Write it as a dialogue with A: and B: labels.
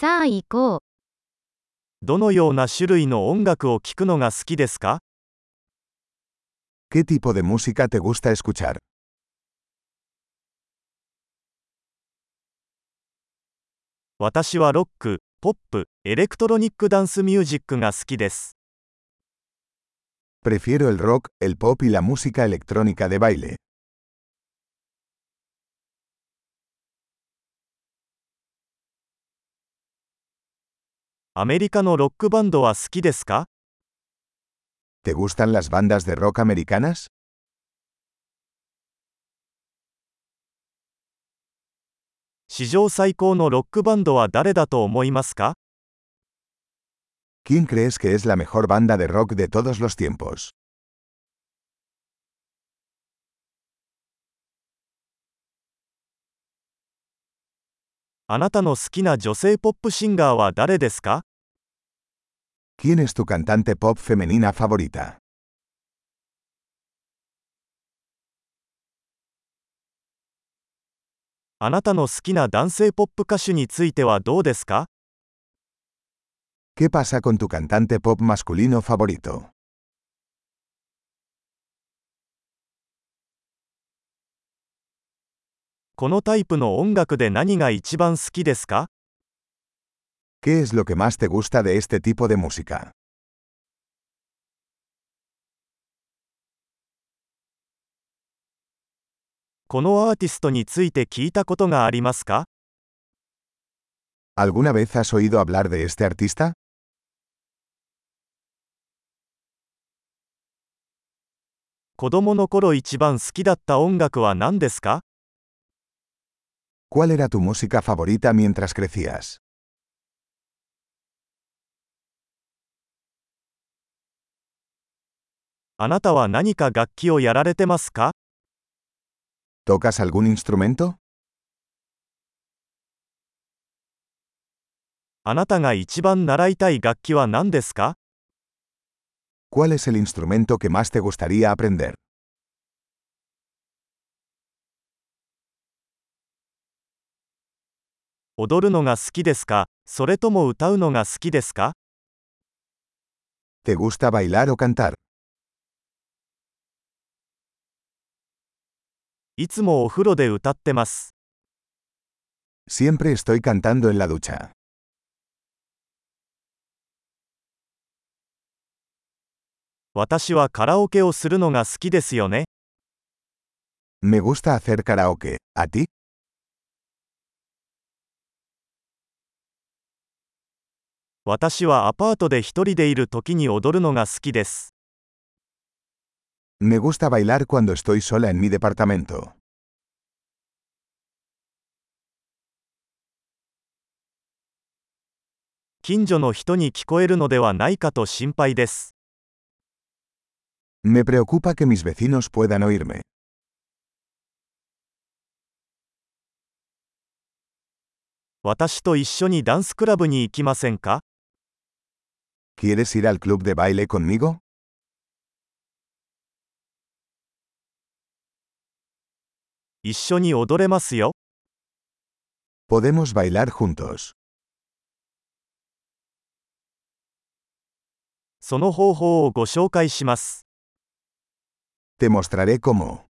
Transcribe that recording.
A: さあ行こう。
B: どのような種類の音楽を聴くのが好きですか
C: ¿Qué tipo de música te gusta escuchar?
B: 私はロック、ポップ、エレクトロニックダンスミュージックが好きです。
C: Prefiero el rock, el pop y la música electrónica de baile.
B: アメリカのロックバンドは好きですか
C: ¿Te gustan las bandas de rock americanas?
B: 史上最高のロックバンドは誰だと思いますか
C: ¿Quién crees que es la mejor banda de rock de todos los tiempos?
B: あなたの好きな女性ポップシンガーは誰ですか
C: ¿Quién es tu cantante pop femenina favorita?
B: あなたの好きな男性ポップ歌手についてはどうですか
C: ¿Qué pasa con tu cantante pop masculino favorito?
B: このタイプの音楽で何が一番好きですか
C: ¿Qué es lo que más te gusta de este tipo de música? ¿Alguna vez has oído hablar de este artista? ¿Cuál era tu música favorita mientras crecías?
B: あなたは何か楽器をやられてますか
C: ¿Tocas algún instrumento?
B: あなたが一番習いたい楽器は何ですか
C: ¿Cuál es el instrumento que más te gustaría aprender?
B: 踊るのが好きですかそれとも歌うのが好きですか
C: ¿Te gusta bailar o cantar?
B: いつもお風呂で歌ってます。
C: Siempre estoy cantando en la ducha.
B: 私はカラオケをするのが好きですよね。
C: Me gusta hacer karaoke. ¿A ti?
B: 私はアパートで一人でいる時に踊るのが好きです。
C: Me gusta bailar cuando estoy sola en mi departamento. Me preocupa que mis vecinos puedan oírme. ¿Quieres ir al club de baile conmigo?
B: 一緒に踊れますよ。
C: Podemos bailar juntos.
B: その方法をご紹介します。
C: Te mostraré cómo.